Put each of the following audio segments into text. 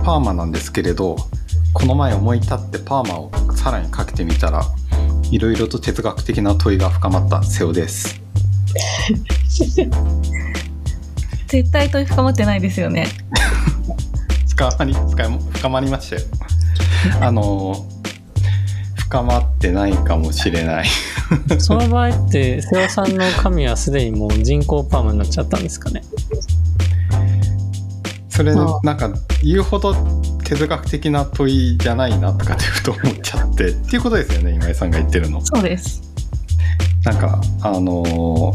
然パーマなんですけれどこの前思い立ってパーマをさらにかけてみたらいろいろと哲学的な問いが深まった。瀬尾です。絶対問い深まってないですよね。深まり深まりましたよ。あの深まってないかもしれない。その場合って瀬尾さんの髪はすでにもう人工パーマになっちゃったんですかね？それなんか言うほど哲学的な問いじゃないなとかってふと思っちゃって。っていうことですよね今井さんが言ってるの。そうです。なんかあの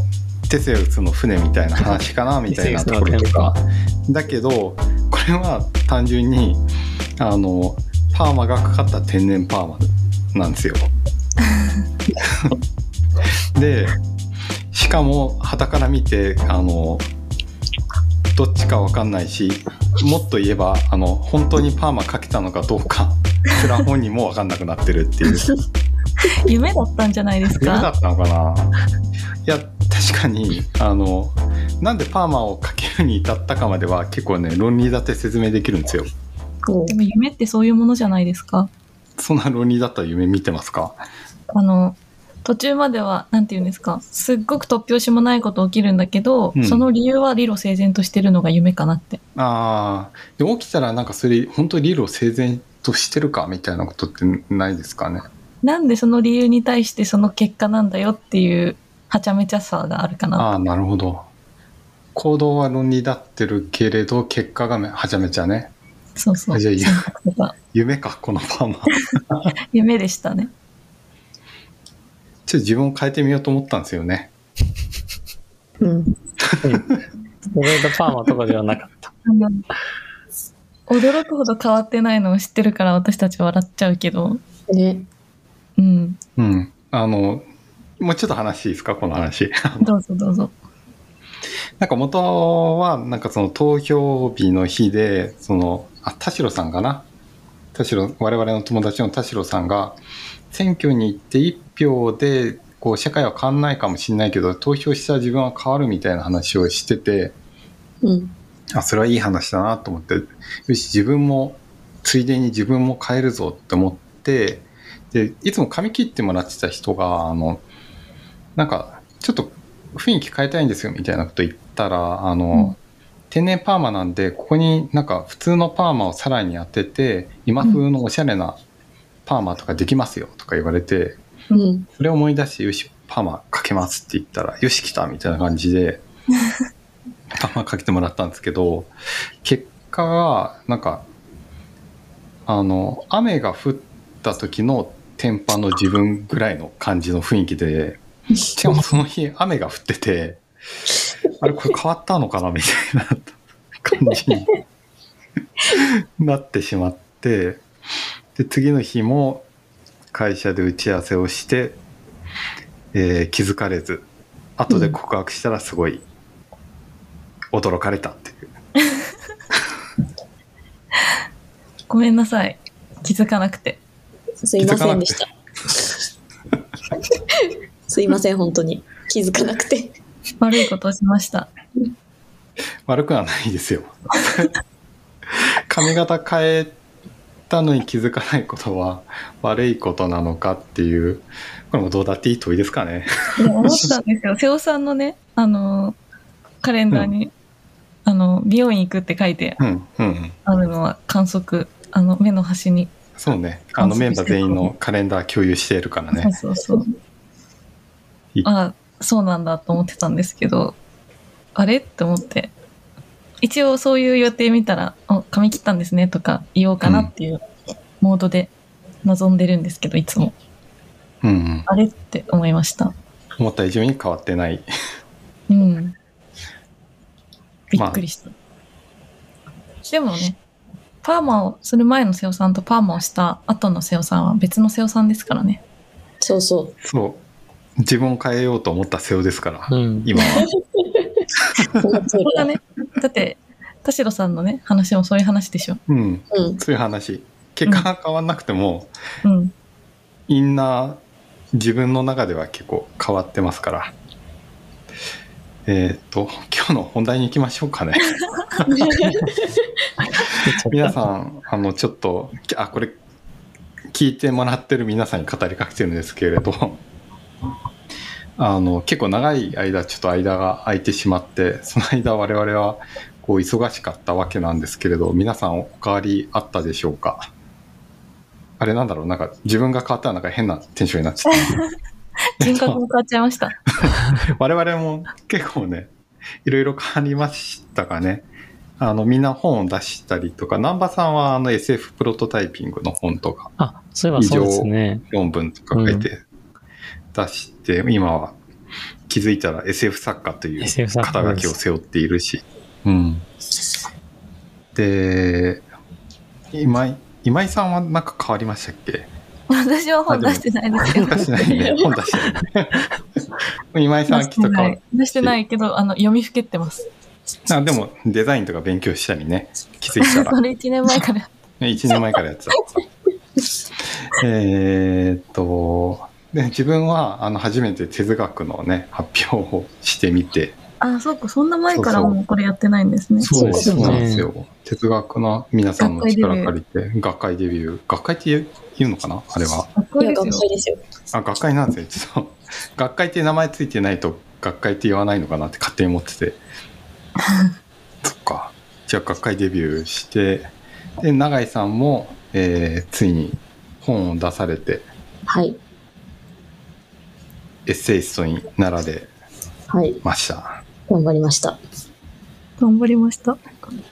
テセウスの船みたいな話かなみたいなところとか。だけどこれは単純にあのパーマがかかった天然パーマなんですよ。でしかも旗から見てあのどっちか分かんないしもっと言えばあの本当にパーマかけたのかどうか すら本人も分かんなくなってるっていう。夢だったんじゃないですか？夢だったのかな？いや確かにあのなんでパーマをかけるに至ったかまでは結構ね論理立て説明できるんですよ。でも夢ってそういうものじゃないですか？そんな論理だったら夢見てますか？あの途中まではなんて言うんですかすっごく突拍子もないこと起きるんだけど、うん。その理由は理路整然としてるのが夢かなって。ああで起きたらなんかそれ本当に理路整然としてるかみたいなことってないですかね？なんでその理由に対してその結果なんだよっていうはちゃめちゃさがあるかなああなるほど。行動は論理立ってるけれど結果がめはちゃめちゃね。そうそう。じゃあいい選択とか夢かこのパーマ。夢でしたねちょっと自分を変えてみようと思ったんですよね。うん。ストレパーマとかではなかった。あの驚くほど変わってないのを知ってるから私たち笑っちゃうけどね。うん。うん。あのもうちょっと話いいですかこの話どうぞどうぞなん。か元はなん。かその投票日の日でそのあ田代さん。かな田代我々の友達の田代さん。が選挙に行って1票でこう社会は変わんないかもしれないけど投票した自分は変わるみたいな話をしててうん。あそれはいい話だなと思ってよし自分もついでに自分も変えるぞって思ってでいつも髪切ってもらってた人があのなんかちょっと雰囲気変えたいんですよみたいなこと言ったらあの、うん天然パーマなんでここになんか普通のパーマをさらに当てて今風のおしゃれなパーマとかできますよとか言われて、うん。それを思い出してよしパーマかけますって言ったらよし来たみたいな感じで パーマかけてもらったんですけど結果がなんかあの雨が降った時の天パの自分ぐらいの感じの雰囲気で しかもその日雨が降っててあれこれ変わったのかなみたいな感じになってしまってで次の日も会社で打ち合わせをして、えー気づかれず後で告白したらすごい驚かれたっていう、ごめんなさい気づかなくてすいませんでした。すいません、本当に。気づかなくて。悪いことをしました悪くはないですよ 髪型変えたのに気づかないことは 悪いことなのかっていうこれもどうだっていい問いですかね。思ったんですよ。瀬尾さんのねあのカレンダーに、あの美容院行くって書いてうんうん。あるのは観測あの目の端に、そうね。あのメンバー全員のカレンダー共有しているからね。そうそうそう。いあそうなんだと思ってたんですけどあれ？って思って一応そういう予定見たら「あ髪切ったんですね」とか言おうかなっていうモードで臨んでるんですけどいつも。うんうん。あれって思いました。思った以上に変わってない。うん。びっくりした、でもねパーマをする前の瀬尾さんとパーマをした後の瀬尾さんは別の瀬尾さんですからね。そうそそう。自分を変えようと思った瀬尾ですから、うん。今は。う。その通りだ。これがね。だって田代さんのね話もそういう話でしょ。うん。うん。そういう話。結果が変わんなくても、うん。インナー自分の中では結構変わってますから。えっ、と、今日の本題に行きましょうかね。皆さん、あの、ちょっと、あ、これ、聞いてもらってる皆さんに語りかけてるんですけれど、あの、結構長い間、ちょっと間が空いてしまって、その間我々は、こう、忙しかったわけなんですけれど、皆さんお変わりあったでしょうか？あれなんだろう？なんか、自分が変わったらなんか変なテンションになっちゃった。人格も変わっちゃいました。我々も結構ね、いろいろ変わりましたかね。あの、みんな本を出したりとか、南波さんはあの SF プロトタイピングの本とか、あ、そういえばそうですね。論文とか書いて出して、今は気づいたら SF 作家という肩書きを背負っているし。うん。で、今井、今井さんはなんか変わりましたっけ？私は本出してないですけど。本出してないね。本出してない。今井さんはきっと変わる。出してないけど、あの、読みふけってます。あでもデザインとか勉強したりね気づいたら それ1年前から。1年前からやってたえーっとで自分はあの初めて哲学のね発表をしてみて。あ、そうか、そんな前からもうこれやってないんですね。そうですね。そうなんですよ。哲学の皆さんの力借りて学会デビュー。学会って言う言うのかな？あれは。学会。ですよ。あ学会なんですね。ちょっと学会って名前ついてないと学会って言わないのかなって勝手に思ってて。そっか。じゃあ学会デビューしてで永井さんも、えーついに本を出されて。はい。エッセイストになられはい。ました頑張りました。頑張りました。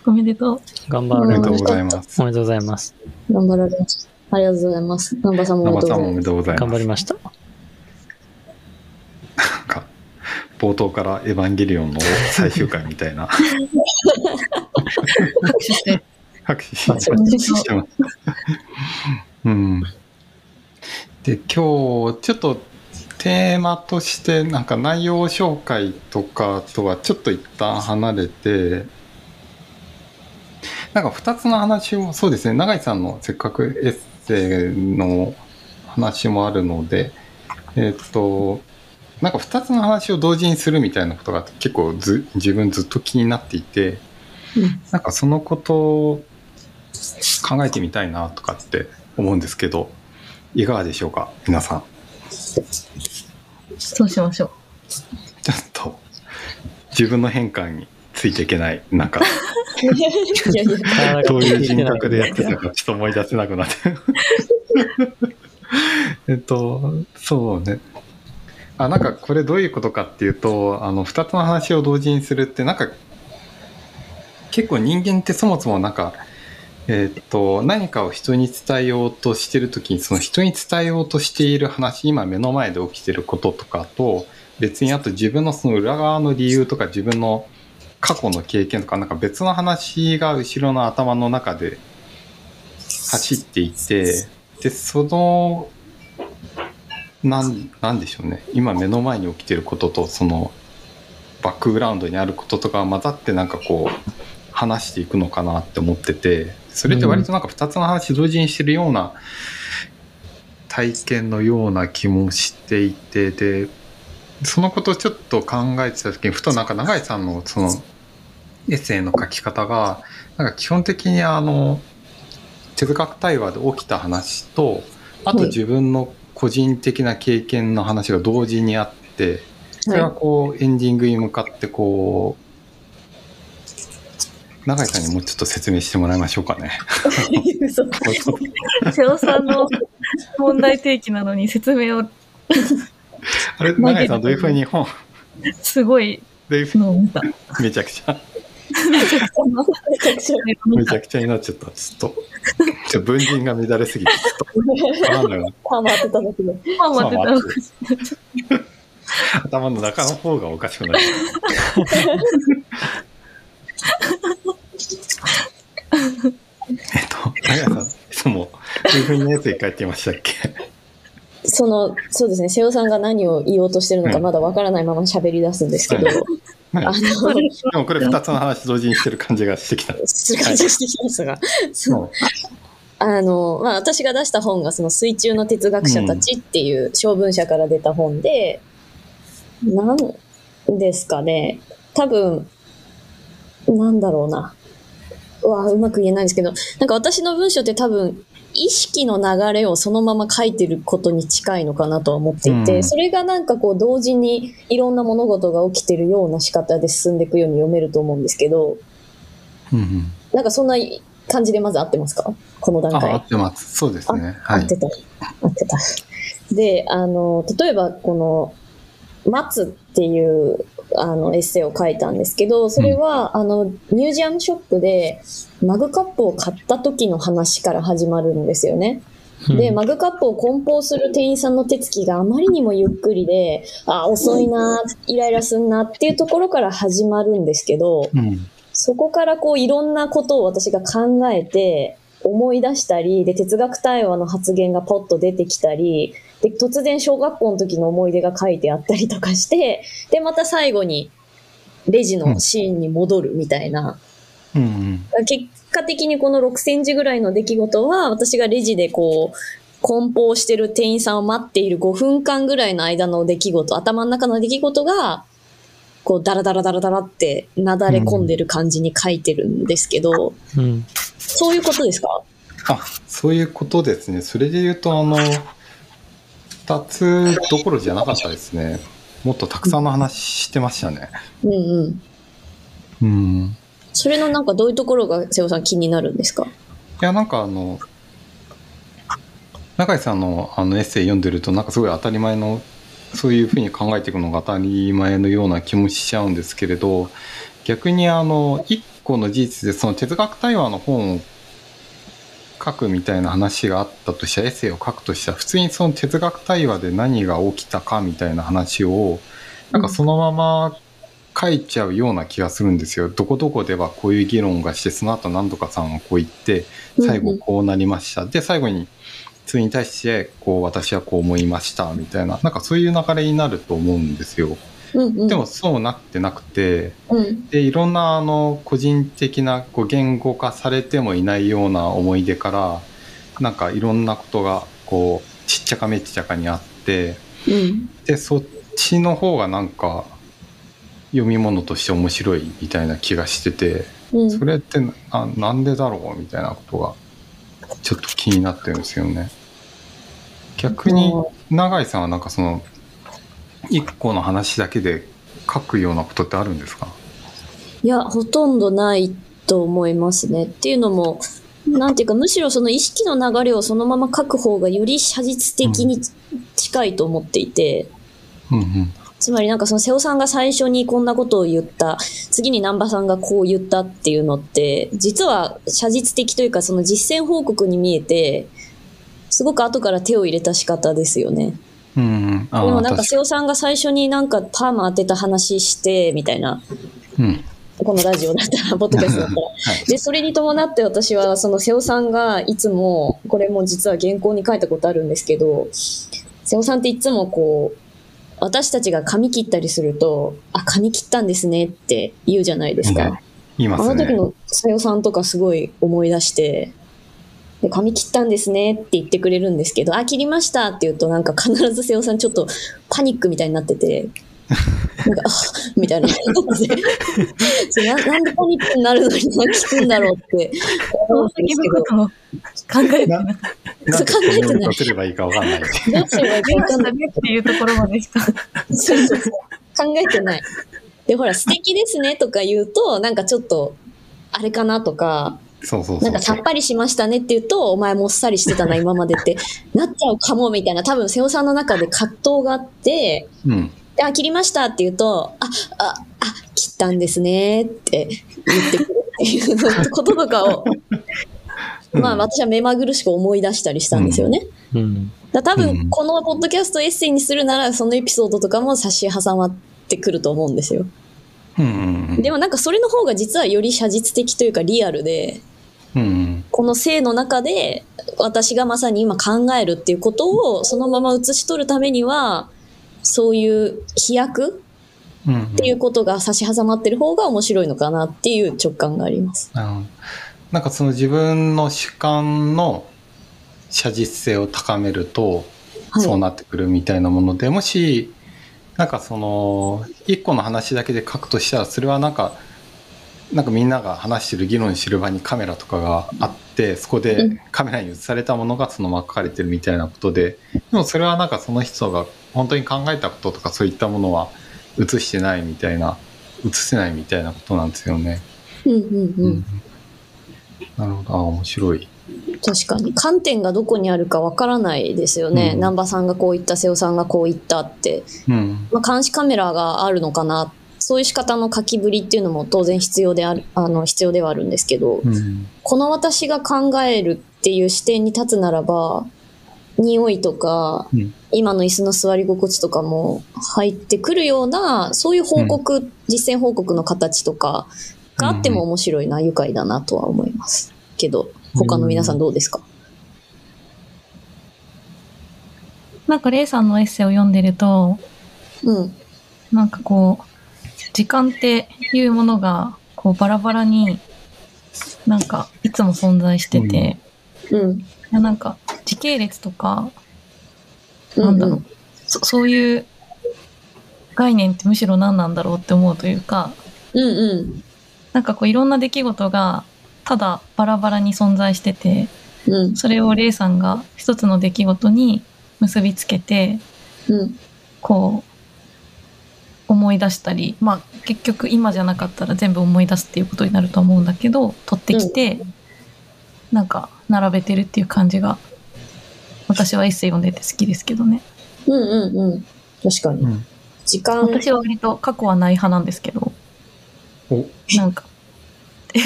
おめでとう。頑張られましおめでとうございますた。おめでとうございます。頑張られました。ありがとうございます。南波さんもおめでとう生さんもおめございます。でとうございます頑張りました。なんか冒頭から「エヴァンゲリオン」の最終回みたいな拍手して。拍手してしてます。うん。で、今日、ちょっとテーマとして、なんか内容紹介とかとはちょっと一旦離れて、なんか二つの話を、そうですね、永井さんのせっかくエッセイの話もあるので、えっと、なんか二つの話を同時にするみたいなことが結構ず自分ずっと気になっていて、なんかそのことを考えてみたいなとかって思うんですけど、いかがでしょうか皆さん。そうしましょう。ちょっと自分の変化についていけない、なんか、どういう人格でやってたかちょっと思い出せなくなって。えっと、そうね。あ、なんかこれどういうことかっていうと、あの、二つの話を同時にするって、なんか、結構人間ってそもそもなんか、えっと、何かを人に伝えようとしてるときに、その人に伝えようとしている話、今目の前で起きてることとかと、別にあと自分のその裏側の理由とか自分の過去の経験とかなんか別の話が後ろの頭の中で走っていてでそのなんなんでしょうね。今目の前に起きてることとそのバックグラウンドにあることとか混ざってなんかこう話していくのかなって思っててそれって割となんか2つの話同時にしてるような体験のような気もしていてでそのことをちょっと考えてた時にふとなんか永井さんのそのエッセイの書き方がなんか基本的にあの哲学対話で起きた話とあとはい。自分の個人的な経験の話が同時にあってそれがこうエンディングに向かってこう永井さんにもうちょっと説明してもらいましょうかね。嘘 瀬尾さんの問題提起なのに説明をあれ永井さんどういうふうに本？すごいどういうふう。めちゃくちゃめちゃくちゃめちゃくちゃになっちゃったちょっとちょ文人が乱れすぎてちょっとパーマ当てただけで。パーてた頭の中の方がおかしくなる。えっと、あやさん、いつも、いうふうにやつに書いてましたっけ？その、そうですね、瀬尾さんが何を言おうとしてるのかうん。まだわからないまま喋り出すんですけど、はいあはい。の、でもこれ二つの話同時にしてる感じがしてきた。する感じがしてきますが、そう。もあの、まあ、私が出した本が、その水中の哲学者たちっていう小文社から出た本で、なん、ですかね。多分、なんだろうな。うわうまく言えないんですけど、なんか私の文章って多分、意識の流れをそのまま書いてることに近いのかなとは思っていて、うんそれがなんかこう同時にいろんな物事が起きてるような仕方で進んでいくように読めると思うんですけど、うんうん。なんかそんな感じでまず合ってますか？この段あ、合階。ってます。そうですね。はい合っ。てた。合ってた。で、あの、例えばこの、待つっていう、あの、エッセイを書いたんですけど、それは、あの、ミュージアムショップで、マグカップを買った時の話から始まるんですよね。で、マグカップを梱包する店員さんの手つきがあまりにもゆっくりで、あ、遅いな、イライラすんなっていうところから始まるんですけど、うん。そこからこういろんなことを私が考えて思い出したり、で、哲学対話の発言がポッと出てきたり、で、突然小学校の時の思い出が書いてあったりとかして、で、また最後にレジのシーンに戻るみたいな。うんうん。結果的にこの6センチぐらいの出来事は、私がレジでこう、梱包してる店員さんを待っている5分間ぐらいの間の出来事、頭の中の出来事が、こう、ダラダラダラダラってなだれ込んでる感じに書いてるんですけど、うん。そういうことですか？あ、そういうことですね。それで言うと、あの、二つどころじゃなかったですね。もっとたくさんの話してましたね。うんうん。うん。それのなんかどういうところが瀬尾さん気になるんですか？いや、なんかあの、中井さんのあのエッセイ読んでると、なんかすごい当たり前の、そういうふうに考えていくのが当たり前のような気もしちゃうんですけれど、逆にあの、一個の事実で、その哲学対話の本を書くみたいな話があったとしたら、エッセイを書くとしたら、普通にその哲学対話で何が起きたかみたいな話を、なんかそのまま書いちゃうような気がするんですよ。どこどこではこういう議論がして、その後何とかさんはこう言って、最後こうなりました。で、最後に、それに対して、こう、私はこう思いました、みたいな、なんかそういう流れになると思うんですよ。うんうん。でもそうなってなくて、うん。で、いろんな、あの、個人的な、こう、言語化されてもいないような思い出から、なんかいろんなことが、こう、ちっちゃかめっちゃかにあって、うん。で、そっちの方がなんか、読み物として面白いみたいな気がしてて、うん。それってななんでだろうみたいなことがちょっと気になってるんですよね。逆に永井さんはなんかその一個の話だけで書くようなことってあるんですか？いや、ほとんどないと思いますね。っていうのも、なんていうか、むしろその意識の流れをそのまま書く方がより写実的に近いと思っていて、うんうんつまりなんかその瀬尾さんが最初にこんなことを言った、次に南波さんがこう言ったっていうのって、実は写実的というかその実践報告に見えて、すごく後から手を入れた仕方ですよね。うん。でもなんか確瀬尾さんが最初になんかパーマ当てた話して、みたいな、うん。このラジオだったら、ポッドキャストだったら。はい。で、それに伴って私は、その瀬尾さんがいつも、これも実は原稿に書いたことあるんですけど、瀬尾さんっていつもこう、私たちが髪切ったりすると、あ、髪切ったんですねって言うじゃないですか。言いますね。あの時の瀬尾さんとかすごい思い出して、で髪切ったんですねって言ってくれるんですけど、あ、切りましたって言うとなんか必ず瀬尾さんちょっとパニックみたいになってて、なんか、あみたいな感じでそうな。なんでパニックになるのに聞くんだろうってそう考えてなかっなんて考えてないコメントすればいいかわかんない。どうすればいいた。か分かんない。ねっていうところまでしか。そうそうそう。考えてない。で、ほら、素敵ですねとか言うと、なんかちょっと、あれかなとか、そうそうそう。なんかさっぱりしましたねって言うと、お前もっさりしてたな、今までって、なっちゃうかも、みたいな、多分、瀬尾さんの中で葛藤があって、うん。であ、切りましたって言うと、あ、あ、あ、切ったんですねって言ってくるっていうこととかを、まあうん私は目まぐるしく思い出したりしたんですよね。うん。だから多うん。分、このポッドキャストエッセイにするなら、そのエピソードとかも差し挟まってくると思うんですよ。うんうん。でもなんかそれの方が実はより写実的というかリアルで、うんうんこの性の中で私がまさに今考えるっていうことをそのまま写し取るためには、そういう飛躍っていうことが差し挟まってる方が面白いのかなっていう直感があります。うんなんかその自分の主観の写実性を高めると、はい。そうなってくるみたいなものでもしなんかその一個の話だけで書くとしたらそれはなんかなんかみんなが話してる議論してる場にカメラとかがあってそこうでんカメラに映されたものがそのまま書かれてるみたいなことででもそれはなんかその人が本当に考えたこととかそういったものは映してないみたいな映せないみたいなことなんですよね。うんうんうん。なるほどあ面白い。確かに。観点がどこにあるかわからないですよね。うん南波さんがこう言った、瀬尾さんがこう言ったって。うんまあ、監視カメラがあるのかな。そういう仕方の書きぶりっていうのも当然必要である、あの、必要ではあるんですけど、うん。この私が考えるっていう視点に立つならば、匂いとか、うん。今の椅子の座り心地とかも入ってくるような、そういう報告、実践報告の形とかがあっても面白いな、愉快だなとは思います。けど、他の皆さんどうですか、なんか、レイさんのエッセイを読んでると、うん、なんかこう、時間っていうものが、こう、バラバラに、なんか、いつも存在してて、うん。いやなんか、時系列とか、うんなんだろう、そそういう概念ってむしろ何なんだろうって思うというか、うんうん。なんかこういろんな出来事がただバラバラに存在してて、うん。それをレイさんが一つの出来事に結びつけて、うん。こう、思い出したり、まあ結局今じゃなかったら全部思い出すっていうことになると思うんだけど、取ってきて、なんか並べてるっていう感じが、私はエッセイ読んでて好きですけどね。うんうんうん。確かに。うん。時間、私は割と過去はない派なんですけど、お。なんか、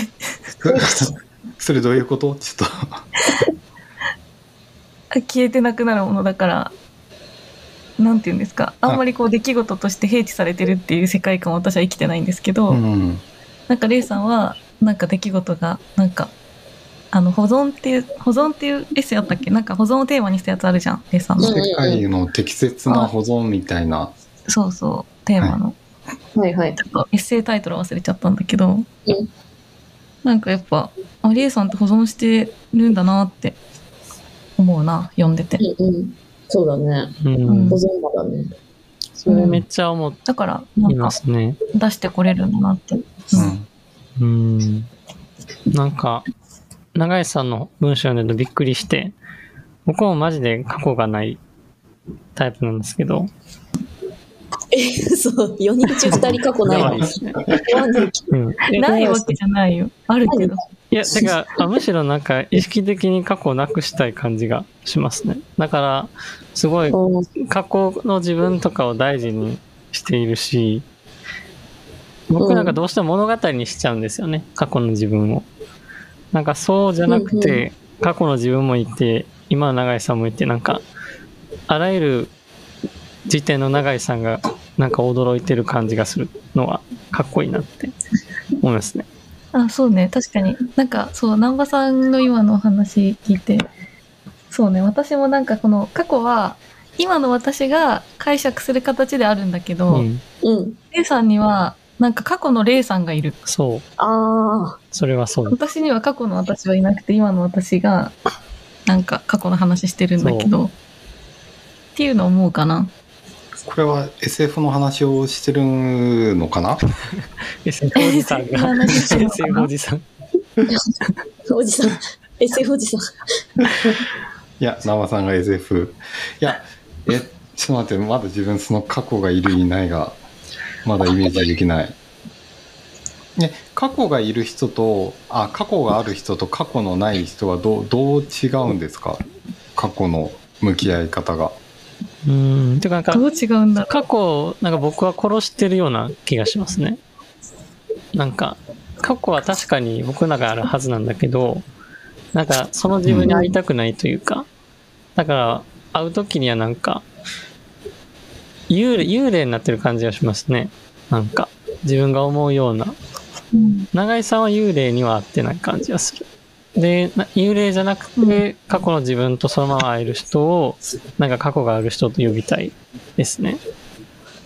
それどういうこと？ちょっと。消えてなくなるものだから、なんて言うんですか、あんまりこう出来事として併記されてるっていう世界観を私は生きてないんですけど、うんなんかレイさんは、なんか出来事が、なんか、あの、保存っていう、保存っていうエッセイあったっけ？なんか保存をテーマにしたやつあるじゃん、レイさんの。うん世界の適切な保存みたいなそうそう、テーマの。はいはい。ちょっとエッセイタイトル忘れちゃったんだけど、うんなんかやっぱ、あ、レイさんって保存してるんだなって思うな、読んでて。うんうん。そうだね。うん保。存場だね。それめっちゃ思だから、ないんまかすね。出してこれるんだなって。うんうん。なんか、永井さんの文章読んでるとびっくりして、僕もマジで過去がないタイプなんですけど、え、そう、4人中2人過去ないのやばいで。すね。なんでうん。えないわけじゃないよ。あるけど。いや、てか、あむしろなんか意識的に過去をなくしたい感じがしますね。だから、すごいうん過去の自分とかを大事にしているし、僕なんかどうしても物語にしちゃうんですよね。過去の自分を。なんかそうじゃなくて、過去の自分もいて、今の永井さんもいて、なんか、あらゆる時点の永井さんがなんか驚いてる感じがするのはかっこいいなって思いますね。あ、そうね。確かに。なんか、そう、南波さんの今のお話聞いて、そうね。私もなんかこの過去は、今の私が解釈する形であるんだけど、うん。うん。レイさんには、なんか過去のレイさんがいる。そう。ああ。それはそう。私には過去の私はいなくて、今の私が、なんか過去の話してるんだけど、っていうのを思うかな。これは SF の話をしてるのかな？SF おじさんが、SF なおじさん。おじさん。SF おじさん。いや生さんが SF いやえちょっと待ってまだ自分その過去がいるいないがまだイメージできない。ね過去がいる人とあ過去がある人と過去のない人はどうどう違うんですか？過去の向き合い方がうん。てかなんかど、う違うんだろ過去、なんか僕は殺してるような気がしますね。なんか、過去は確かに僕の中にあるはずなんだけど、なんかその自分に会いたくないというか、だから会う時にはなんか、幽霊、幽霊になってる感じがしますね。なんか、自分が思うような。う。うん。永井さんは幽霊には会ってない感じがする。で、な幽霊じゃなくて、過去の自分とそのまま会える人を、なんか過去がある人と呼びたいですね。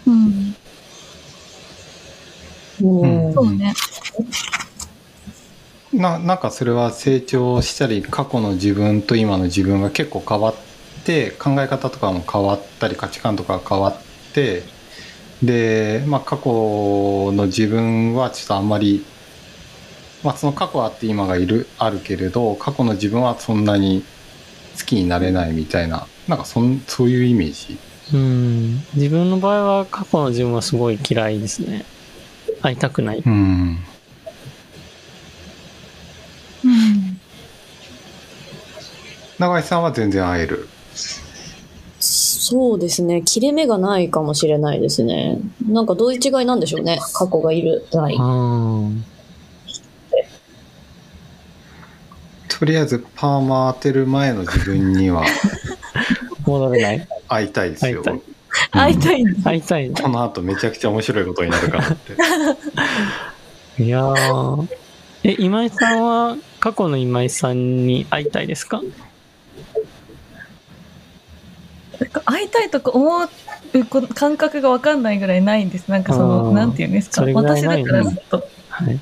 うん。うんそうね。ななんかそれは成長したり過去の自分と今の自分が結構変わって考え方とかも変わったり価値観とかが変わってで、まあ、過去の自分はちょっとあんまり、まあ、その過去あって今がいるあるけれど過去の自分はそんなに好きになれないみたいななんかそんそういうイメージ？うん。自分の場合は過去の自分はすごい嫌いですね。会いたくない。うんうん。永井さんは全然会える？そうですね。切れ目がないかもしれないですね。なんかどういう違いなんでしょうね。過去がいる、ない。うん。とりあえずパーマ当てる前の自分には 戻れない？会いたいですよ会いたい会いたいん。会いたい。この後めちゃくちゃ面白いことになるからって いやー。え、今井さんは過去の今井さんに会いたいですか？なんか会いたいとか思うこ感覚がわかんないぐらいないんです。なんかそあの、ーなんていうんですか。それぐらい私だからずっと。はい。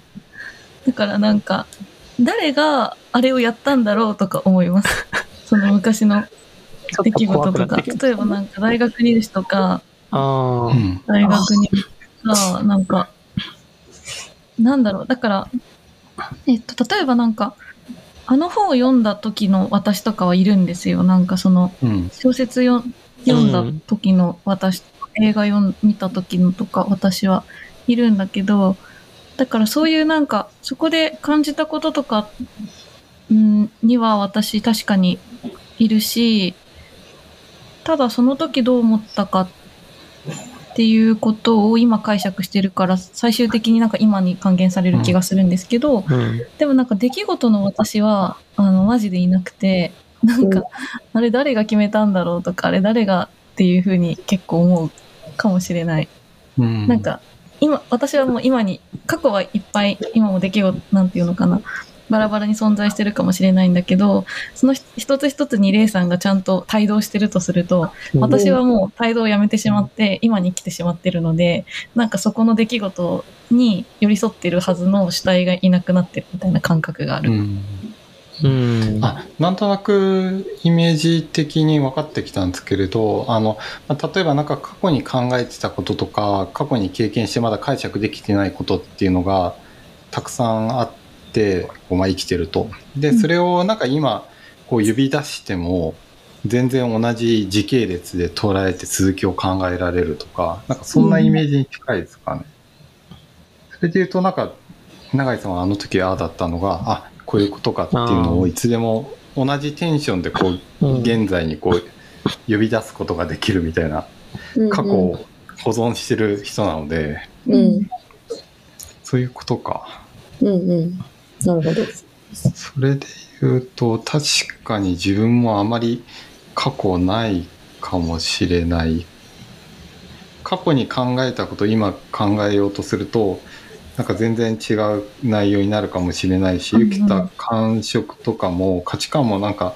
だからなんか、誰があれをやったんだろうとか思います。その昔の出来事とか。くなってきた。例えばなんか大学にいる人とか、大学にさ、なんか、なんだろう、だから、えっと、例えばなんか、あの本を読んだ時の私とかはいるんですよ。なんかその、うん小説よ読んだ時の私、映画読ん見た時のとか私はいるんだけど、だからそういうなんか、そこで感じたこととか、んには私確かにいるし、ただその時どう思ったかっていうことを今解釈してるから、最終的になんか今に還元される気がするんですけど、うん。でもなんか出来事の私は、あの、マジでいなくて、なんか、あれ誰が決めたんだろうとか、あれ誰がっていうふうに結構思うかもしれない。うんなんか、今、私はもう今に、過去はいっぱい、今も出来事、なんていうのかな、バラバラに存在してるかもしれないんだけど、その一つ一つにレイさんがちゃんと帯同してるとすると、私はもう帯同をやめてしまって、今に来てしまってるので、なんかそこの出来事に寄り添ってるはずの主体がいなくなってるみたいな感覚がある。うんうん。あなんとなくイメージ的に分かってきたんですけれどあのまあ例えばなんか過去に考えてたこととか過去に経験してまだ解釈できてないことっていうのがたくさんあってこうまあ生きてると。でうんそれをなんか今こう指出しても全然同じ時系列で捉えて続きを考えられるとかなんかそんなイメージに近いですかね。それで言うとなんか永井さんはあの時ああだったのがあこういうことかっていうのをいつでも同じテンションでこううん現在にこう呼び出すことができるみたいな過去を保存してる人なのでうん。そういうことか。うんうん。なるほど。それで言うと確かに自分もあまり過去ないかもしれない過去に考えたことを今考えようとするとなんか全然違う内容になるかもしれないしうんうん生きた感触とかも価値観もなんか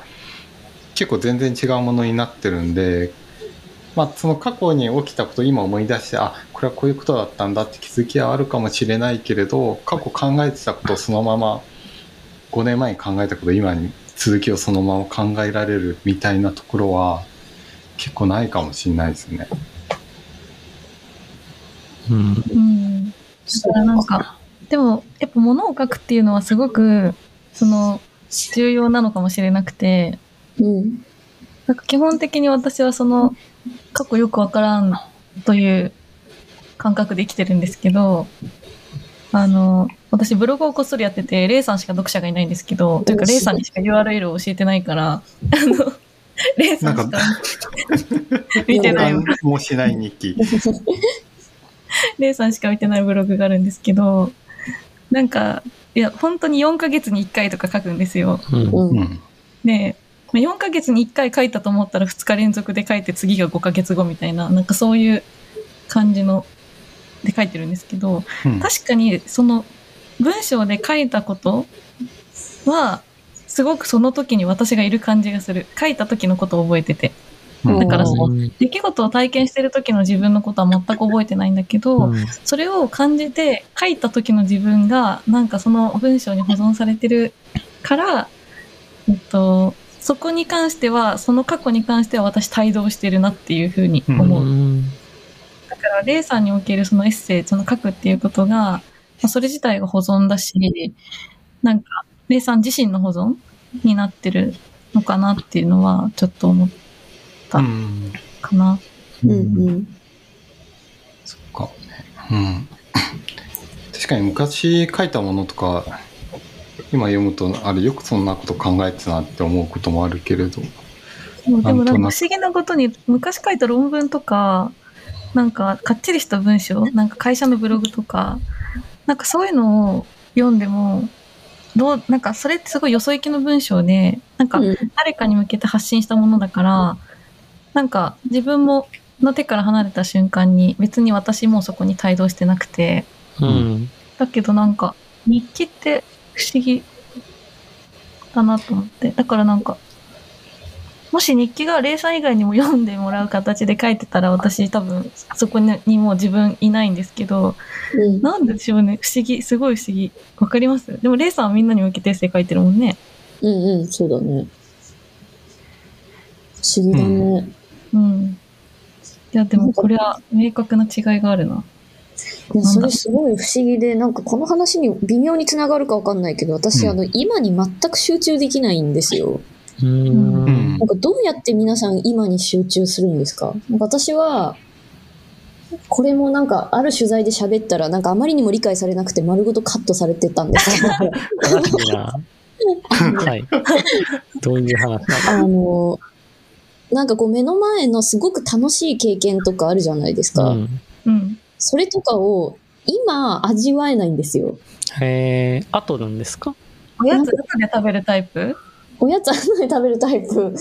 結構全然違うものになってるんでまあその過去に起きたことを今思い出してあこれはこういうことだったんだって気づきはあるかもしれないけれど過去考えてたことをそのまま5年前に考えたことを今に続きをそのまま考えられるみたいなところは結構ないかもしれないですね。うん。うん。だからなんか、でも、やっぱ物を書くっていうのはすごく、その、重要なのかもしれなくて、うん。なんか基本的に私はその、過去よくわからんという感覚で生きてるんですけど、あの、私ブログをこっそりやってて、レイさんしか読者がいないんですけど、というかレイさんにしか URL を教えてないから、あの、レイさんしか見てないもしない日記。レイさんしか見てないブログがあるんですけど、なんか、いや、本当に4ヶ月に1回とか書くんですよ。うん。で、まあ4ヶ月に1回書いたと思ったら2日連続で書いて次が5ヶ月後みたいな、なんかそういう感じの、で書いてるんですけど、うん確かにその文章で書いたことは、すごくその時に私がいる感じがする。書いた時のことを覚えてて。うん。だからそのうん。出来事を体験してる時の自分のことは全く覚えてないんだけど、うん。それを感じて書いた時の自分がなんかその文章に保存されてるから、えっと、そこに関しては、その過去に関しては私帯同してるなっていうふうに思う。うん。だかから、レイさんにおけるそのエッセイ、その書くっていうことが、まあ、それ自体が保存だし、なんか、レイさん自身の保存になってるのかなっていうのは、ちょっと思ったうん。かな。うんうん。そっか。うん。確かに昔書いたものとか、今読むと、あれよくそんなこと考えてたなって思うこともあるけれど。でもなんか不思議なことに、昔書いた論文とか、なんかかっちりした文章、なんか会社のブログとか、なんかそういうのを読んでも、どう、なんかそれってすごいよそ行きの文章で、なんかうん誰かに向けて発信したものだから、なんか自分もの手から離れた瞬間に別に私もそこに帯同してなくて、うん。だけどなんか日記って不思議だなと思って。だからなんか、もし日記がレイさん以外にも読んでもらう形で書いてたら私多分そこにもう自分いないんですけど、うんなんでしょうね。不思議。すごい不思議。わかります？でもレイさんはみんなに向けてエッセイ書いてるもんね。うんうん、そうだね。不思議だね。うん。いやでもこれは明確な違いがあるな。いやそれすごい不思議で、なんかこの話に微妙につながるかわかんないけど、私、うんあの、今に全く集中できないんですよ。ううんんなんかどうやって皆さん今に集中するんですか？なんか私は、これもなんかある取材で喋ったら、なんかあまりにも理解されなくて丸ごとカットされてたんですけど。はい。どういう話あの、なんかこう目の前のすごく楽しい経験とかあるじゃないですか。うん。うん。それとかを今味わえないんですよ。へえ、後なんですか？おやつ中で食べるタイプ？おやつあので食べるタイプ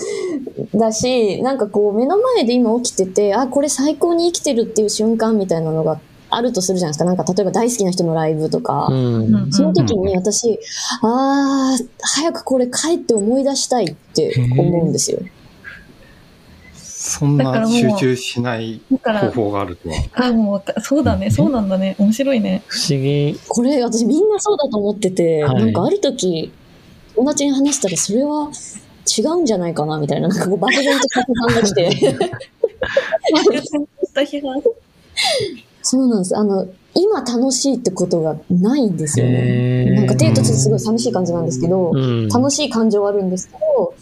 だし、なんかこう目の前で今起きてて、あ、これ最高に生きてるっていう瞬間みたいなのがあるとするじゃないですか。なんか例えば大好きな人のライブとか。うん。その時に私、あー、早くこれ帰って思い出したいって思うんですよ。そんな集中しないだから方、法があるとは。あ、もうわかそうだね。そうなんだね。面白いね。不思議。これ私みんなそうだと思ってて、はいなんかある時、友達に話したらそれは違うんじゃないかなみたいな、なんかこう漠然と拡散が来て。そうなんです。あの、今楽しいってことがないんですよね。なんか手とちょっとすごい寂しい感じなんですけど、うん。楽しい感情はあるんですけど、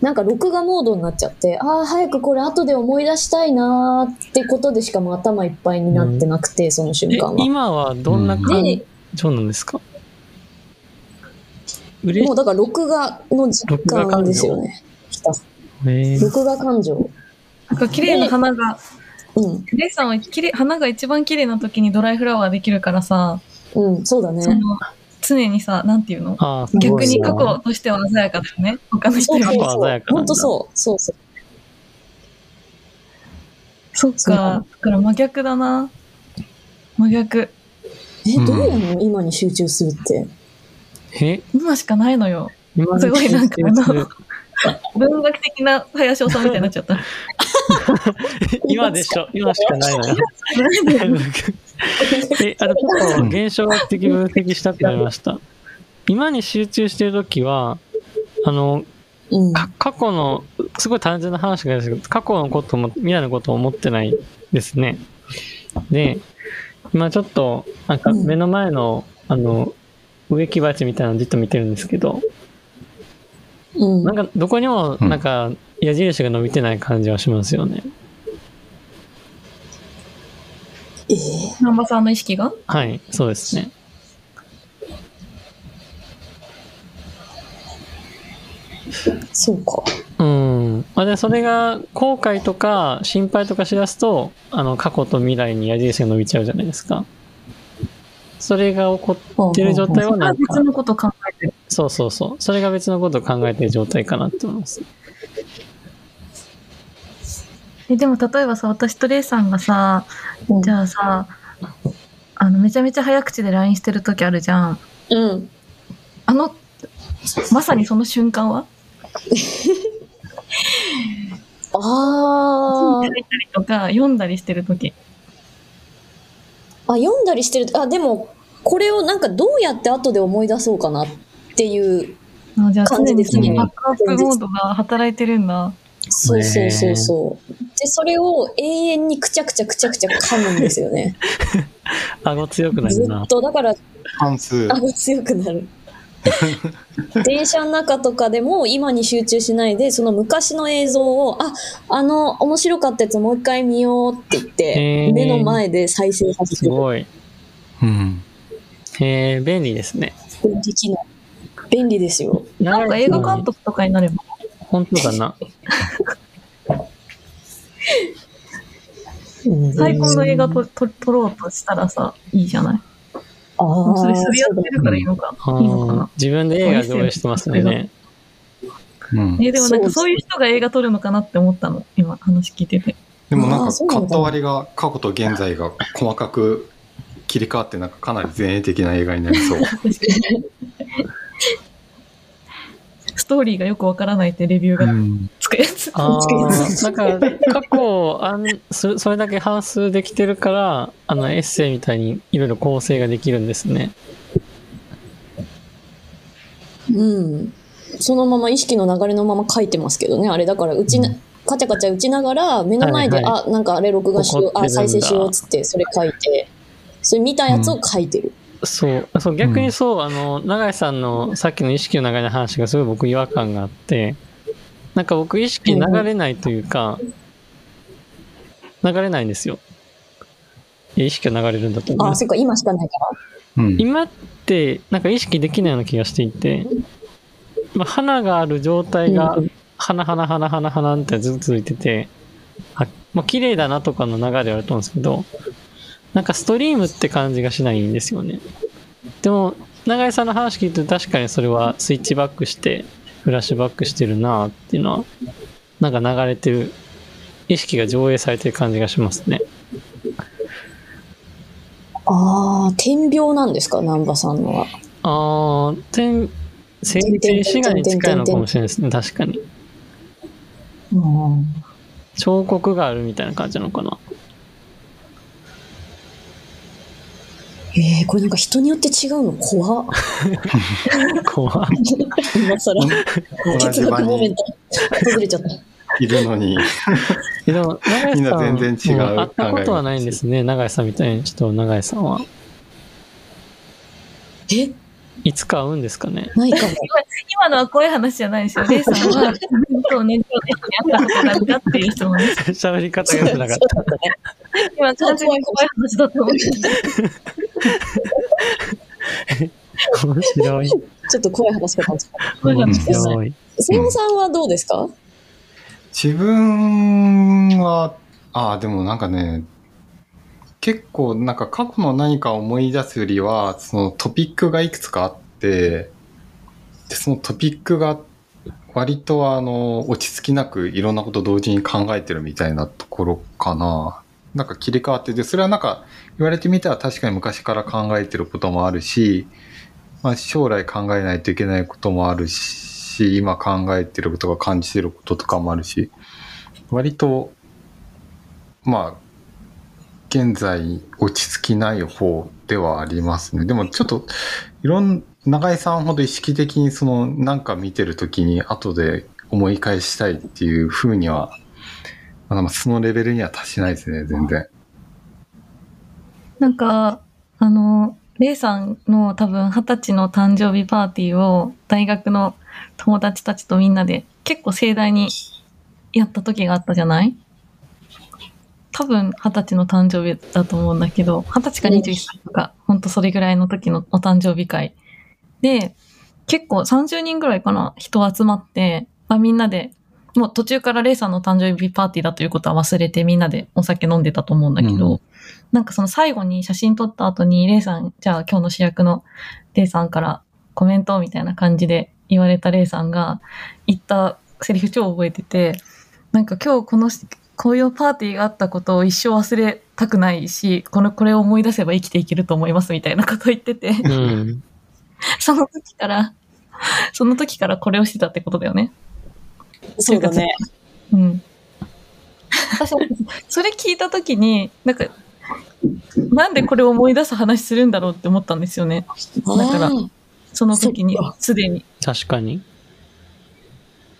なんか録画モードになっちゃって、ああ、早くこれ後で思い出したいなーってことでしかもう頭いっぱいになってなくて、その瞬え間は。今はどんな感で、情なんですか？もうだから録画の時間ですよね。録画感情？なんか綺麗な花が、うん。レイさんは綺麗花が一番綺麗な時にドライフラワーできるからさ、うん、そうだね。常にさ、なんていうの？逆に過去としては鮮やかだよね。他の人そうより。本当そう。そうそう。そっか。だから真逆だな。真逆。え、うんどうやんの？今に集中するって。え？今しかないのよ。今すごいなんかあの文学的な林修みたいになっちゃった。今でしょ今しかないのよ。え、あとちょっと現象学的分析したくなりました。今に集中してるときは、あの、うん。か過去の、すごい単純な話がですけど、過去のことも、未来のことを思ってないですね。で、今ちょっと、なんか目の前の、あの、植木鉢みたいなのじっと見てるんですけど、うん。なんかどこにも、うんなんか矢印が伸びてない感じはしますよね。えー？南波さんの意識が？はい、そうですね。そうか。うん。まあ、で、それが後悔とか心配とかしだすと、あの、過去と未来に矢印が伸びちゃうじゃないですか。それが起こってる状態はなんか別、のこと考えてる。そうそうそう。それが別のことを考えてる状態かなって思います。えでも例えばさ、私とレイさんがさ、うんじゃあさ、あの、めちゃめちゃ早口で LINE してる時あるじゃん。うん。あの、まさにその瞬間は？あ書いたりとか、読んだりしてる時。あ。あ、読んだりしてる。あ、でも、これをなんかどうやって後で思い出そうかなっていう。あじゃあ常に感じですねバックアップモードが働いてるんだ。そうそうそうそう。で、それを永遠にくちゃくちゃくちゃくちゃ噛むんですよね。顎強くなるなずっ。と、だから、関数。顎強くなる。電車の中とかでも今に集中しないで、その昔の映像を、あ、あの、面白かったやつもう一回見ようって言っへて、ー目の前で再生させてる。すごい。うん。へえ、便利ですね。便利機能。便利ですよ。なんか映画監督とかになれば。本当だな。最高の映画とと撮ろうとしたらさ、いいじゃない？ああ、それ、それやってるからいいのか。あいいのかな？ー。自分で映画上映してますよね。うん。え、でもなんかそういう人が映画撮るのかなって思ったの？今話聞いてて。でもなんかカット割りが過去と現在が細かく切り替わってなんかかなり前衛的な映画になりそう。ストーリーがよくわからないってレビューがうんつくやつ。ああ、なんか過去あんそ、それだけ半数できてるから、あのエッセイみたいにいろいろ構成ができるんですね。うん。そのまま意識の流れのまま書いてますけどね。あれだから、うちな、カチャカチャ打ちながら、目の前で、はいはあ、なんかあれ録画しようあ、再生しようっつって、それ書いて、それ見たやつを書いてる。そう、そう逆にそう、あの、永井さんのさっきの意識の流れの話がすごい僕違和感があって、なんか僕意識流れないというか、流れないんですよ。意識が流れるんだと思いあ。そっか、今しかないから。うん。今ってなんか意識できないような気がしていて、まあ、花がある状態がうん花花花花花ってずっと続いてて、あまあ綺麗だなとかの流れはあると思うんですけど、なんかストリームって感じがしないんですよね。でも、永井さんの話聞いて確かにそれはスイッチバックして、フラッシュバックしてるなっていうのは、なんか流れてる、意識が上映されてる感じがしますね。ああ、点描なんですか、南波さんのは。ああ、点、静止画に近いのかもしれないですね、確かに。彫刻があるみたいな感じなのかな。えー、これなんか人によって違うの？怖っ。怖い。今更、同哲学モメント、崩れちゃった。いるのに、でも、永井みんなさん、全然違うも会ったことはないんですね、永井さんみたいに人、永井さんは。え？いつか会うんですかね？ないかも。今のは怖い話じゃないですよ。レイさんは、そう年長的にあったことがあるかっていう質問です。喋り方が良くなかったね。今、完全に怖い話だと思ってた。面白い。ちょっと怖い話がい。瀬尾さんはどうですか？自分は、ああ、でもなんかね、結構なんか過去の何かを思い出すよりは、そのトピックがいくつかあって、で、そのトピックが割とあの、落ち着きなくいろんなこと同時に考えてるみたいなところかな。なんか切り替わってて、それはなんか言われてみたら確かに昔から考えてることもあるし、まあ将来考えないといけないこともあるし、今考えてることが感じてることとかもあるし、割と、まあ、現在落ち着きない方ではありますね。でもちょっと、いろん、長井さんほど意識的にその、なんか見てるときに後で思い返したいっていう風には、まだそのレベルには達しないですね、全然。なんか、あの、レイさんの多分二十歳の誕生日パーティーを大学の友達たちとみんなで結構盛大にやった時があったじゃない？多分二十歳の誕生日だと思うんだけど、二十歳か21歳とか、ほんとそれぐらいの時のお誕生日会。で、結構30人ぐらいかな、人集まって、まあ、みんなで、もう途中からレイさんの誕生日パーティーだということは忘れてみんなでお酒飲んでたと思うんだけど、うんなんかその最後に写真撮った後に、レイさん、じゃあ今日の主役のレイさんからコメントみたいな感じで言われたレイさんが言ったセリフ超覚えてて、なんか今日この、こういうパーティーがあったことを一生忘れたくないし、この、これを思い出せば生きていけると思いますみたいなこと言ってて、うん。その時から、その時からこれをしてたってことだよね。そうだね。うん。私、それ聞いた時に、なんか、なんでこれを思い出す話するんだろうって思ったんですよね。だからその時にすでに。確かに。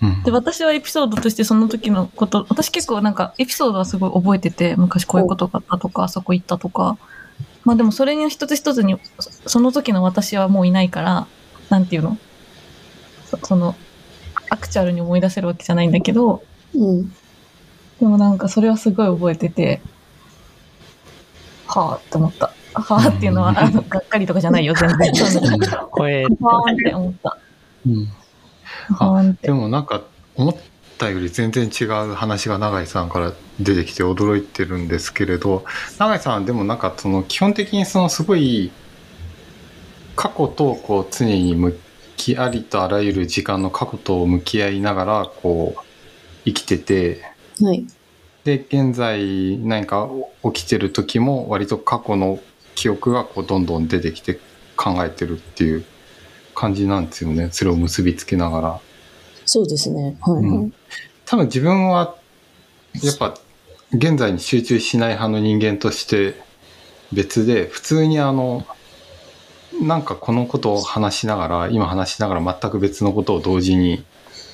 うんで、私はエピソードとしてその時のこと、私結構なんかエピソードはすごい覚えてて、昔こういうことがあったとか、あそこ行ったとか。まあでもそれに一つ一つに、そその時の私はもういないから、なんていうの？そその、アクチュアルに思い出せるわけじゃないんだけど、うん。でもなんかそれはすごい覚えてて、はぁって思った。はぁっていうのは、あの、がっかりとかじゃないよ、全然。って思った。うんで。もなんか思ったより全然違う話が永井さんから出てきて驚いてるんですけれど永井さんはでもなんかその基本的にそのすごい過去とこう常に向きありとあらゆる時間の過去と向き合いながらこう生きててはい。で現在何か起きてる時も割と過去の記憶がこうどんどん出てきて考えてるっていう感じなんですよねそれを結びつけながら。そうですね。はい。うん多分自分はやっぱ現在に集中しない派の人間として別で普通にあのなんかこのことを話しながら今話しながら全く別のことを同時に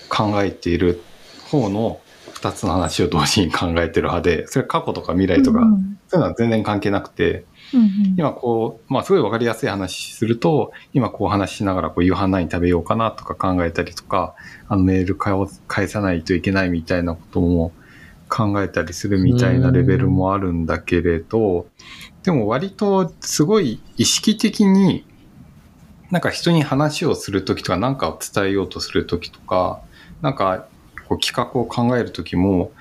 考えている方の2つの話を同時に考えてる派でそれは過去とか未来とか、うんそういうのは全然関係なくてうんうん。今こう、まあすごいわかりやすい話すると、今こう話しながらこう夕飯何食べようかなとか考えたりとか、あのメール返さないといけないみたいなことも考えたりするみたいなレベルもあるんだけれど、でも割とすごい意識的になんか人に話をするときとか何かを伝えようとするときとか、なんかこう企画を考えるときも、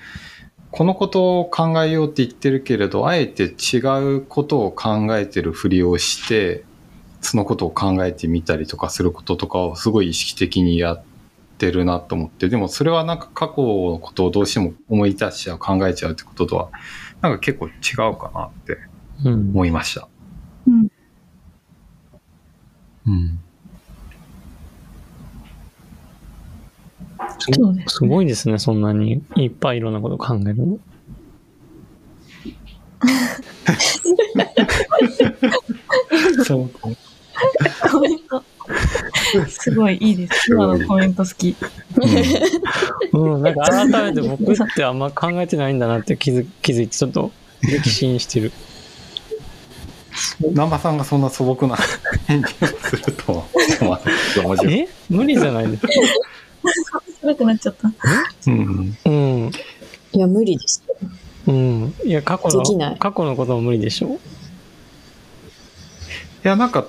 このことを考えようって言ってるけれど、あえて違うことを考えてるふりをして、そのことを考えてみたりとかすることとかをすごい意識的にやってるなと思って、でもそれはなんか過去のことをどうしても思い出しちゃう、考えちゃうってこととは、なんか結構違うかなってうん。思いました。うんうん。すそうですねすごいですね、そんなにいっぱいいろんなこと考えるの。そう。コメント。すごいいいです。今のコメント好き。うん、なんか改めて僕ってあんま考えてないんだなって気づ気づいて、ちょっと激心してる。南波さんがそんな素朴な 返事をすると。え？無理じゃないですか。辛くなっちゃった。うん。うん。いや、無理です。うん。いや、過去できないの、過去のことも無理でしょ？いや、なんか、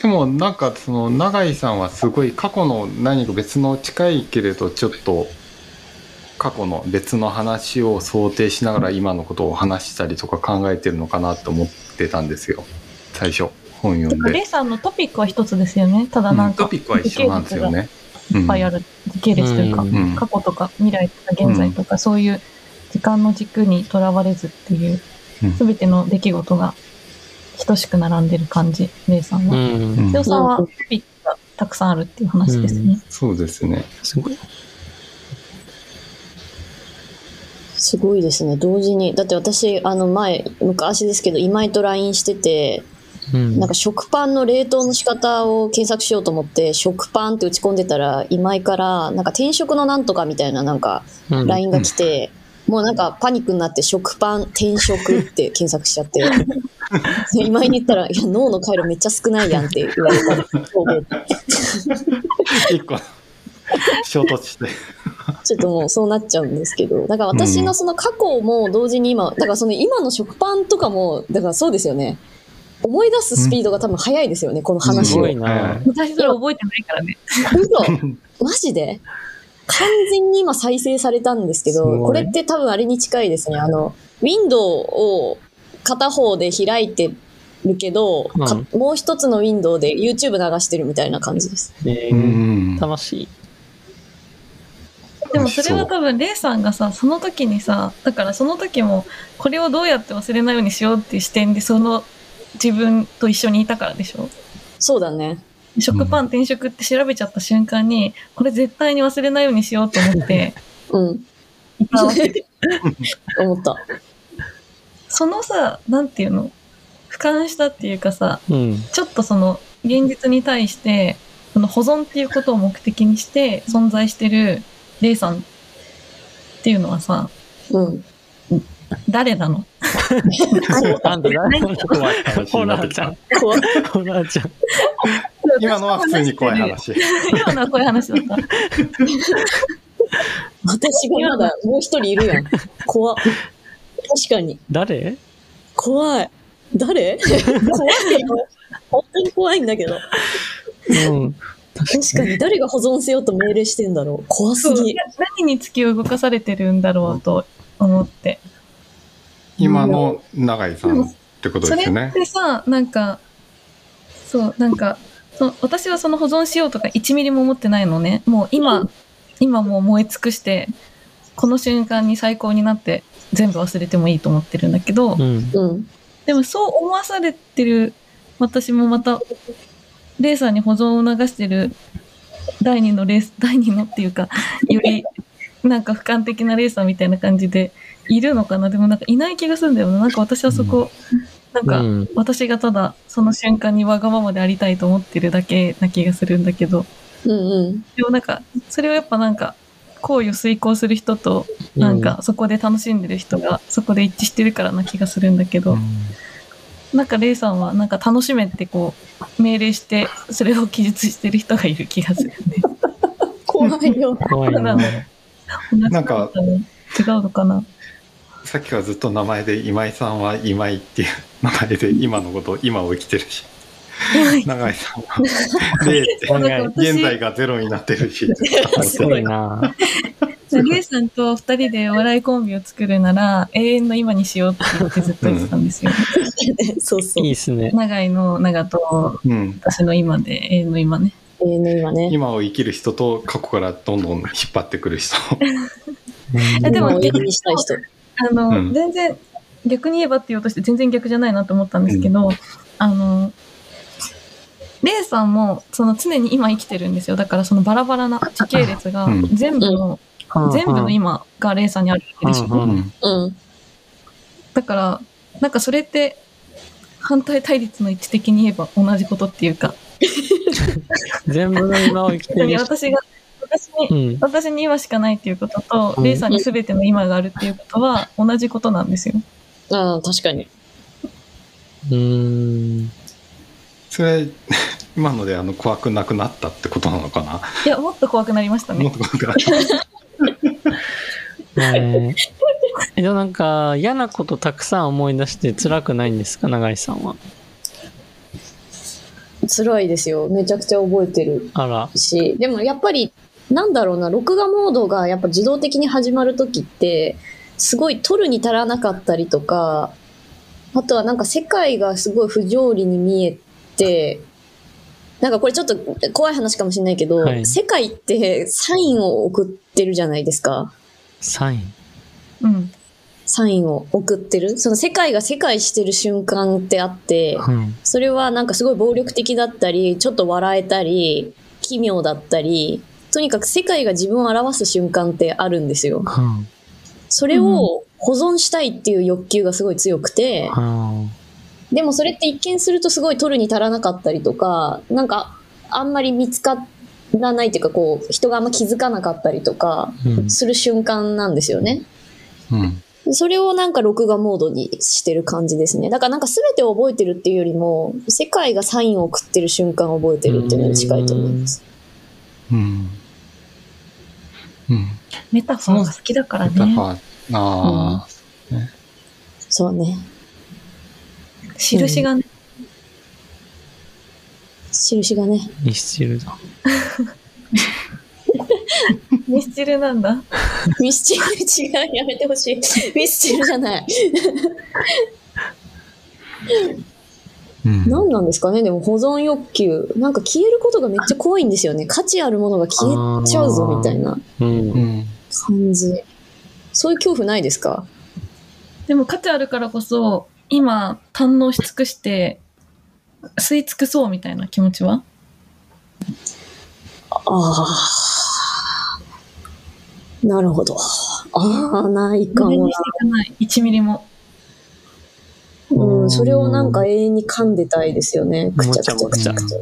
でもなんかその永井さんはすごい過去の何か別の近いけれどちょっと過去の別の話を想定しながら今のことを話したりとか考えてるのかなと思ってたんですよ最初本読んで、レイさんのトピックは一つですよね。ただなんか、うんトピックは一緒なんですよねいっぱいある。時系列というか、うんうん過去とか未来とか現在とか、そういう時間の軸にとらわれずっていううん、すべての出来事が等しく並んでる感じ、レイさんうは。ん。瀬尾さんはトピックがたくさんあるっていう話ですね。そうですねすごい。すごいですね。同時に。だって私、あの前、昔ですけど、今井と LINE してて、うん。なんか食パンの冷凍の仕方を検索しようと思って、食パンって打ち込んでたら、今井から、なんか転職のなんとかみたいななんかうん。LINE が来て、もうなんかパニックになって食パン転職って検索しちゃって、で今井に言ったら、いや、脳の回路めっちゃ少ないやんって言われた。一個。衝突して。ちょっともうそうなっちゃうんですけど、だから私のその過去も同時に今、だからその今の食パンとかも、だからそうですよね。思い出すスピードが多分速いですよね、このす話をご。いな。私それ覚えてないからね。嘘マジで？完全に今再生されたんですけど、これって多分あれに近いですね。あの、ウィンドウを片方で開いてるけど、かもう一つのウィンドウで YouTube 流してるみたいな感じです。ーん魂。でもそれは多分、レイさんがさ、その時にさ、だからその時も、これをどうやって忘れないようにしようっていう視点で、その自分と一緒にいたからでしょ？そうだね。食パン転職って調べちゃった瞬間に、これ絶対に忘れないようにしようと思って、うん。いたわけで。思った。そのさ、なんていうの？俯瞰したっていうかさ、うん。ちょっとその、現実に対して、その保存っていうことを目的にして存在してるレイさんっていうのはさ、うん。誰なの？なんでだ怖い話ホになってきたラーちゃん。怖いホラーちゃん。今のは普通に怖い話。今のはこういう話だった。私がまだもう一人いるやん。怖っ確かに。誰？怖い。誰？怖いよ。本当に怖いんだけど。うん。確かに誰が保存せよと命令してんだろう。怖すぎ。何に突き動かされてるんだろうと思って。今の永井さんってことそれっですよね。てさ、なんか、そう、なんか、そ私はその保存しようとか1ミリも思ってないのね。もう今、今もう燃え尽くして、この瞬間に最高になって全部忘れてもいいと思ってるんだけど、うん。うん。でもそう思わされてる私もまた、レーサーに保存を流してる第二のレース、第二のっていうか、よりなんか俯瞰的なレーサーみたいな感じでいるのかな？でもなんかいない気がするんだよな。なんか私はそこ、なんかうん私がただその瞬間にわがままでありたいと思ってるだけな気がするんだけど、うんうん。でもなんか、それをやっぱなんか、行為を遂行する人と、なんかそこで楽しんでる人がそこで一致してるからな気がするんだけど、なんかレイさんはなんか楽しめってこう命令してそれを記述してる人がいる気がするね。怖いよ。怖いな。なんか違うのかな？さっきからずっと名前で今井さんは今井っていう名前で今のこと今を生きてるし永井さんは0って現在がゼロになってるしすごいな。レイさんと二人でお笑いコンビを作るなら永遠の今にしようって言ってずっと言ってたんですよ。そうそう。いいっすね。長井の長とうん、私の今で永遠の今ね。えーね、今ね。今を生きる人と過去からどんどん引っ張ってくる人えでもにしたい人。あの、うん全然、逆に言えばって言おうとして全然逆じゃないなと思ったんですけど、あの、レイさんもその常に今生きてるんですよ。だからそのバラバラな時系列がうん全部の、全部の今がレイさんにあるわけでしょ。うんうんうん。だから、なんかそれって反対対立の位置的に言えば同じことっていうか、全部の今を生きてる人。私が、私に、うん。私に今しかないっていうことと、うんレイさんに全ての今があるっていうことは同じことなんですよ。ああ、確かに。うーん。それ 今のであの怖くなくなったってことなのかな？いや、もっと怖くなりましたねもっ。と怖くなったね え。でもなんか嫌なことたくさん思い出して辛くないんですか？永井さんは。辛いですよ。めちゃくちゃ覚えてるあら。し。でもやっぱり、なんだろうな、録画モードがやっぱ自動的に始まるときって、すごい撮るに足らなかったりとか、あとはなんか世界がすごい不条理に見えて、なんかこれちょっと怖い話かもしれないけど、はい世界ってサインを送ってるじゃないですか。サイン。うん。サインを送ってる？その世界が世界してる瞬間ってあって、うん。それはなんかすごい暴力的だったり、ちょっと笑えたり、奇妙だったり、とにかく世界が自分を表す瞬間ってあるんですよ。うん。それを保存したいっていう欲求がすごい強くて、うん。でもそれって一見するとすごい取るに足らなかったりとか、なんかあんまり見つからないっていうかこう、人があんま気づかなかったりとかうん。する瞬間なんですよね。うんそれをなんか録画モードにしてる感じですね。だからなんか全てを覚えてるっていうよりも、世界がサインを送ってる瞬間を覚えてるっていうのに近いと思います。うんうんメタファーが好きだからね。メタファーあそうね。印がね、印がね。ミスチルだ。ミスチルなんだ。ミスチル違う、やめてほしい。ミスチルじゃない。ーうん何なんですかねでも保存欲求。なんか消えることがめっちゃ怖いんですよね。価値あるものが消えちゃうぞみたいなうん。うん感じ。そういう恐怖ないですか？でも価値あるからこそ、今堪能し尽くして、吸い尽くそうみたいな気持ちは？ああ。なるほど。ああ、ないかもな無駄にして。いかない。1ミリも。うん、それをなんか永遠に噛んでたいですよね。くちゃくちゃくちゃくちゃ。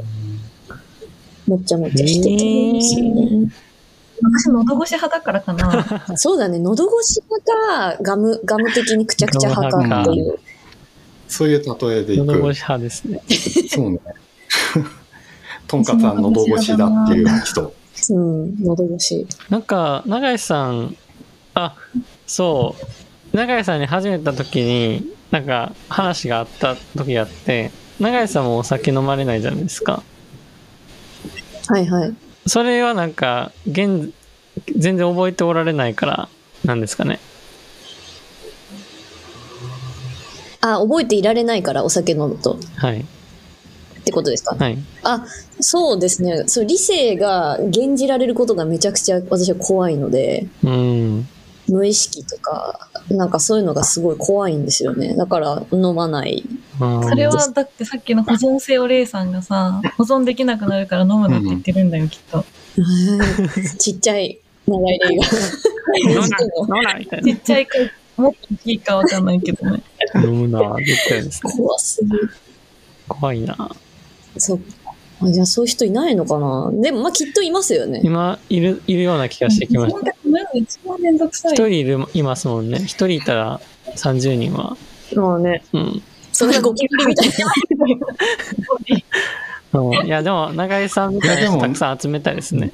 もっちゃもっちゃしてたいですよね。私、喉越し派だからかな。そうだね、喉越し派か、ガム、ガム的にくちゃくちゃ派かっていう。そういう例えでいく。喉越し派ですね。そうね。とんかつさん喉越しだっていう人。うん、喉越し。なんか、永井さん、あ、そう、永井さんに始めた時に、なんか話があった時があって、永井さんもお酒飲まれないじゃないですか。はいはい。それはなんか、現、全然覚えておられないから、なんですかね。あ、覚えていられないから、お酒飲むと。はい。ってことですか？はい。あ、そうですね。そう、理性が減じられることがめちゃくちゃ私は怖いので、うん。無意識とか、なんかそういうのがすごい怖いんですよね。だから飲まない。それは、だってさっきの保存性をレイさんがさ、保存できなくなるから飲むなって言ってるんだよ、きっと。ちっちゃい長い霊が。飲まない、飲まないみたいな。ちっちゃいか、もっと大きいかわかんないけどね。飲むな絶対ですね。怖すぎる。怖いなそう。あじゃあそういう人いないのかな？でもまあきっといますよね。今、いる、いるような気がしてきました。一番めんどくさい。一人いる、いますもんね。一人いたら30人は。まあね。うん。それがゴキブリみたいな。うんいや、でも、永井さんみたいいやでもたくさん集めたいですね。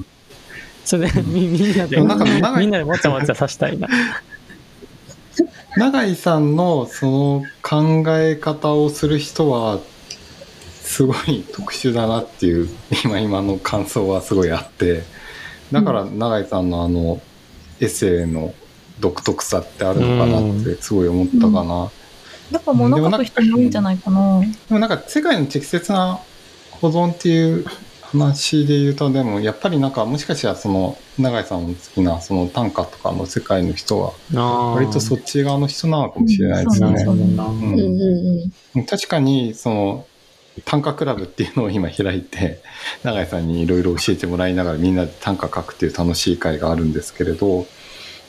それで、みみんなで、でもなんか長いみんなでもちゃもちゃさせたいな。永井さんのその考え方をする人はすごい特殊だなっていう 今今の感想はすごいあって。だから永井さんのあのエッセイの独特さってあるのかなってすごい思ったかな。やっぱ物書く人も多いんじゃないかな。でもなんか世界の適切な保存っていう話で言うとでもやっぱりなんかもしかしたらその永井さんの好きなその短歌とかの世界の人は割とそっち側の人なのかもしれないですよね。確かにその短歌クラブっていうのを今開いて 永井さんにいろいろ教えてもらいながらみんなで短歌書くっていう楽しい会があるんですけれど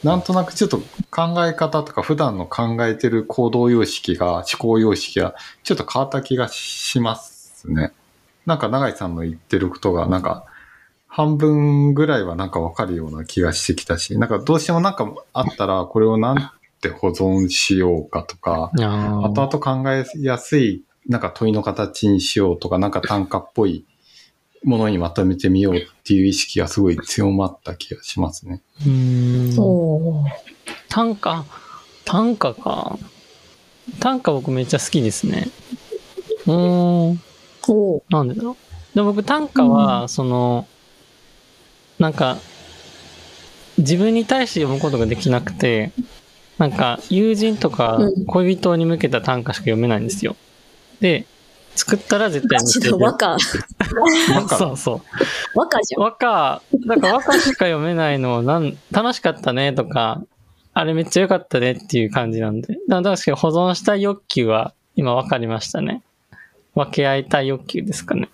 なんとなくちょっと考え方とか普段の考えてる行動様式が思考様式がちょっと変わった気がしますね。なんか永井さんの言ってることがなんか半分ぐらいはなんかわかるような気がしてきたしなんかどうしてもなんかあったらこれをなんて保存しようかとか後々考えやすい、なんか問いの形にしようとか、なんか短歌っぽいものにまとめてみようっていう意識がすごい強まった気がしますね。うーん。短歌、短歌か。短歌僕めっちゃ好きですね。うーん。なんでだろう。で僕短歌は、その、なんか、自分に対して読むことができなくて、なんか友人とかうん恋人に向けた短歌しか読めないんですよ。で、作ったら絶対ガチ見せる。の和歌、そうそう。和歌じゃん。和歌、なんか和歌しか読めないのなん、楽しかったねとか、あれめっちゃ良かったねっていう感じなんで。だから確かに保存したい欲求は今分かりましたね。分け合いたい欲求ですかね。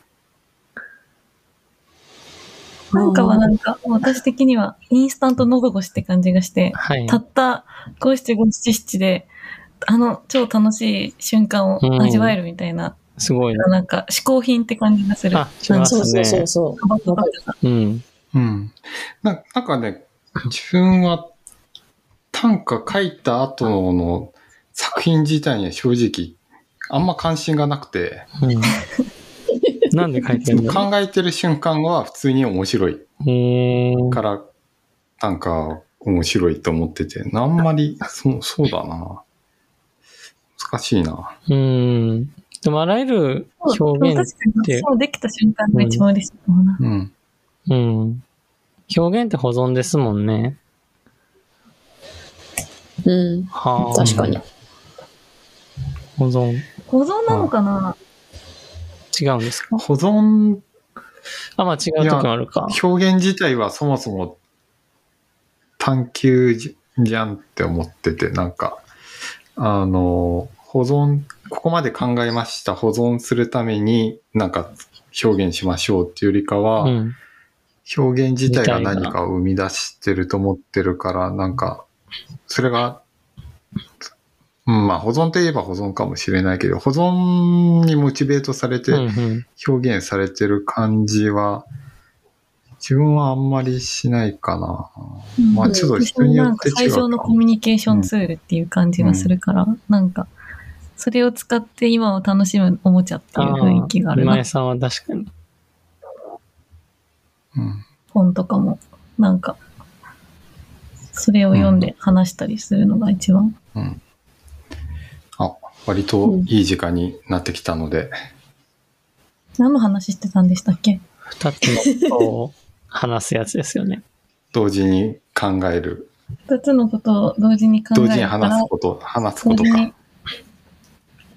なんかはなんか、私的にはインスタント喉越しって感じがして、はい。たった五七五七七で、あの超楽しい瞬間を味わえるみたいな、すごいな。なんか嗜好品って感じがする。あしますそうそうそうそう。うん。うん。ななんかね、自分は短歌書いた後の作品自体には正直あんま関心がなくて、うん、なんで書いてんだろ考えてる瞬間は普通に面白いから短歌面白いと思ってて、あんまり、そう、そうだな。難しいな。うん。でもあらゆる表現、確かにそうできた瞬間が一番嬉しいかもな。うん。うん。表現って保存ですもんね。うん。はあ。確かに。。保存。保存なのかな？違うんですか？保存？あ、まあ違う時もあるか。表現自体はそもそも探求じじゃんって思ってて、なんか、あの、保存、ここまで考えました、保存するためになんか表現しましょうっていうよりかは、うん。表現自体が何かを生み出してると思ってるから、なんか、それが、うん、まあ保存といえば保存かもしれないけど、保存にモチベートされてうんうん。表現されてる感じは自分はあんまりしないかな。うんまあちょっと人によって違う最上のコミュニケーションツールっていう感じがするから、なんか、それを使って今を楽しむおもちゃっていう雰囲気があるな今井。さんは確かに。うん。本とかも、なんか、それを読んで話したりするのが一番。うん。あ、割といい時間になってきたので、何の話してたんでしたっけ？二つのことを話すやつですよね。同時に考える、二つのことを同時に考え同時に話すこと、話すことか。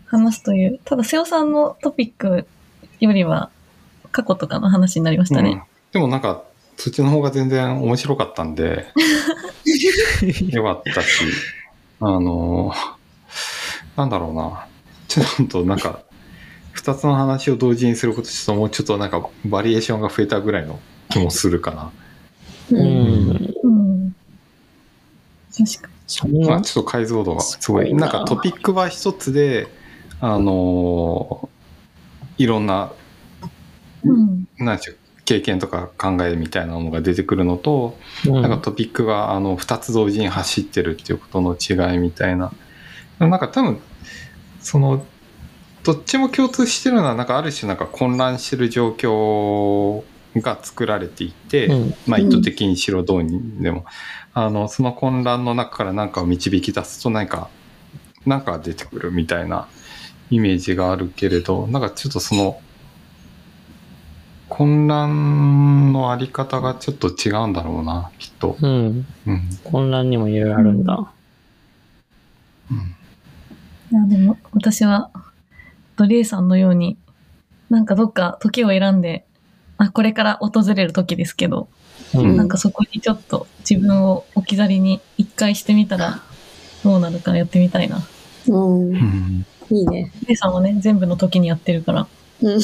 話すという。ただ、瀬尾さんのトピックよりは、過去とかの話になりましたうんね。でもなんか、そっちの方が全然面白かったんで、よかったし、あのーなんだろうな。ちょっとなんか、二つの話を同時にすることちょっともうちょっとなんかバリエーションが増えたぐらいの気もするかな。ううん。ん。うん。確かそんなまあ、ちょっと解像度がすごい。ななんかトピックは一つで、あのーいろんな、に。うん。なんでしょう、経験とか考えみたいなのが出てくるのと、うんなんかトピックがあの2つ同時に走ってるっていうことの違いみたいな。なんか多分、その、どっちも共通してるのは、なんかある種なんか混乱してる状況が作られていて、うんまあ意図的にしろどうにでも、あの、その混乱の中から何かを導き出すと何か、なんか出てくるみたいなイメージがあるけれど、なんかちょっとその、混乱のあり方がちょっと違うんだろうな、きっと。うん。うん。混乱にもいろいろあるんだ。うんいや、でも、私は、ドリエさんのように、なんかどっか時を選んで、あ、これから訪れる時ですけど、うんなんかそこにちょっと自分を置き去りに一回してみたら、どうなるかやってみたいな。うんう。んいいね。ドリエさんはね、全部の時にやってるから、うん。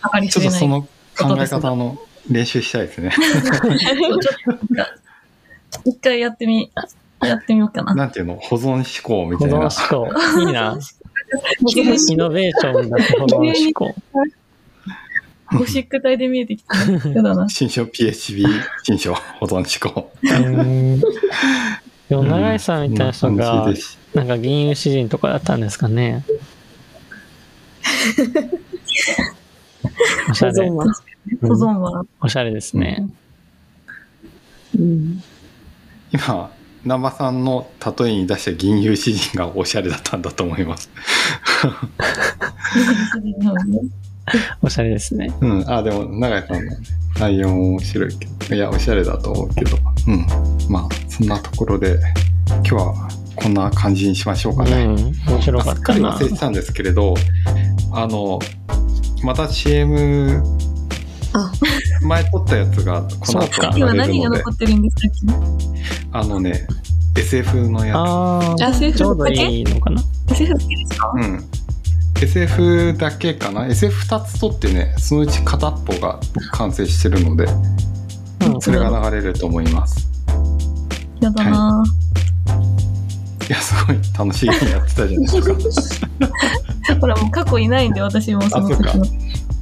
かかりちょ。っとその考え方の練習したいですね。一回やってみ、やってみようかな。なんていうの？保存思考み保たいな。存思考。いいな。イノベーションだと保存思考。ゴシック体で見えてきたね。やだな。新書 PHP 新書保存思考。うんでも、長井さんみたいな人がなんか銀融詩人とかだったんですかね。おしゃれ保存。は。保存は、おしゃれですね。うん。今、南波さんの例えに出した銀融詩人がおしゃれだったんだと思います。おしゃれですね。うん。あ、でも、永井さんの内容も面白いけど、いや、おしゃれだと思うけど、うん。まあ、そんなところで、今日はこんな感じにしましょうかうん。ね。面白かすっかったなり忘。れてたんですけれど、あの、また CM、あ、前撮ったやつがこの後流れるので何が残、ってるんですかあのね、SF のやあああ、SF ちょうどいいのかな。SF 好きですか？つ。うん。SF だけかな ?SF2 つ撮ってね、そのうち片っぽが完成してるので、うんそれが流れると思います。やだな、いや、すごい楽しいにやってたじゃないですか。ほらもう過去いないんで私もその時の。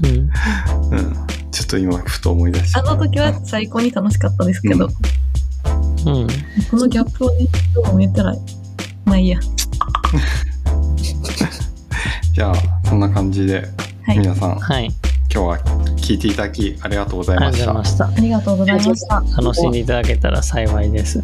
うん。うん。ちょっと今、ふと思い出した。あの時は最高に楽しかったですけど、うん。このギャップをね、どう見えたら、まあいいや。じゃあ、そんな感じで、はい。皆さん、はい。今日は聞いていただきありがとうございありがましたとうございま。した。ありがとうございました。楽しんでいただけたら幸いです。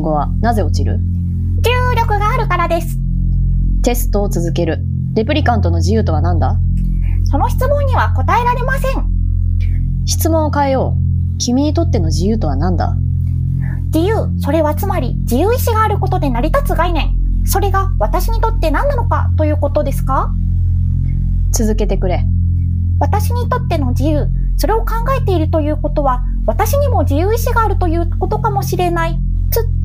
ンゴはなぜ落ちる？重力があるからです。テストを続ける。レプリカントの自由とは何だ？その質問には答えられません。質問を変えよう。君にとっての自由とは何だ？自由、それはつまり自由意志があることで成り立つ概念。それが私にとって何なのかということですか？続けてくれ。私にとっての自由、それを考えているということは、私にも自由意志があるということかもしれない。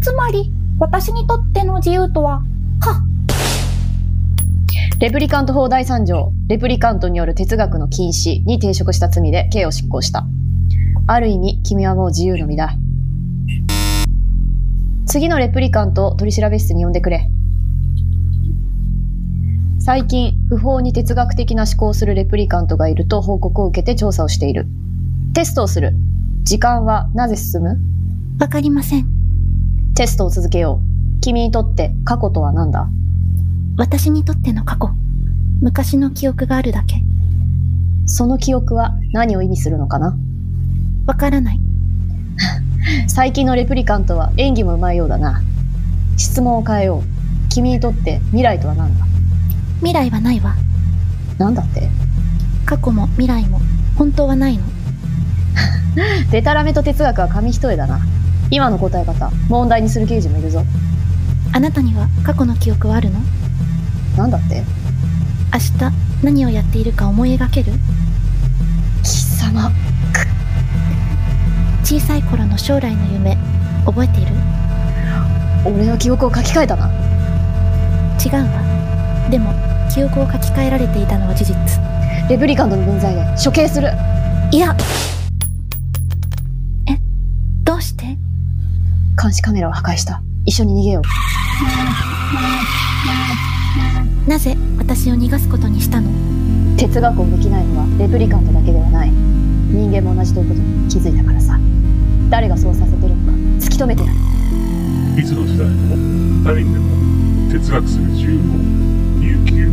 つ、つまり、私にとっての自由とは、は、レプリカント法第3条、レプリカントによる哲学の禁止に抵触した罪で刑を執行した。ある意味、君はもう自由の身だ。次のレプリカントを取り調べ室に呼んでくれ。最近、不法に哲学的な思考をするレプリカントがいると報告を受けて調査をしている。テストをする。時間はなぜ進む？わかりません。テストを続けよう。君にとって過去とは何だ？私にとっての過去。昔の記憶があるだけ。その記憶は何を意味するのかな？わからない。最近のレプリカントは演技もうまいようだな。質問を変えよう。君にとって未来とは何だ？未来はないわ。なんだって？過去も未来も本当はないの。デタラメと哲学は紙一重だな。今の答え方、問題にする刑事もいるぞ。あなたには過去の記憶はあるの？なんだって？明日何をやっているか思い描ける？貴様。小さい頃の将来の夢、覚えている？俺の記憶を書き換えたな。違うわ。でも、記憶を書き換えられていたのは事実。レプリカントの分際で処刑する。いや監視カメラを破壊した。一緒に逃げよなぜ私を逃がすことにしたの？う。哲学をできないのはレプリカントだけではない。人間も同じということに気づいたからさ。誰がそうさせてるのか突き止めてやる。いつの時代も誰にでも哲学する自由を有給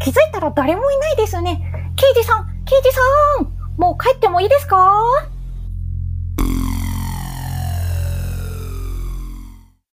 気づいたら誰もいないですね。刑事さん、刑事さん。もう帰ってもいいですか？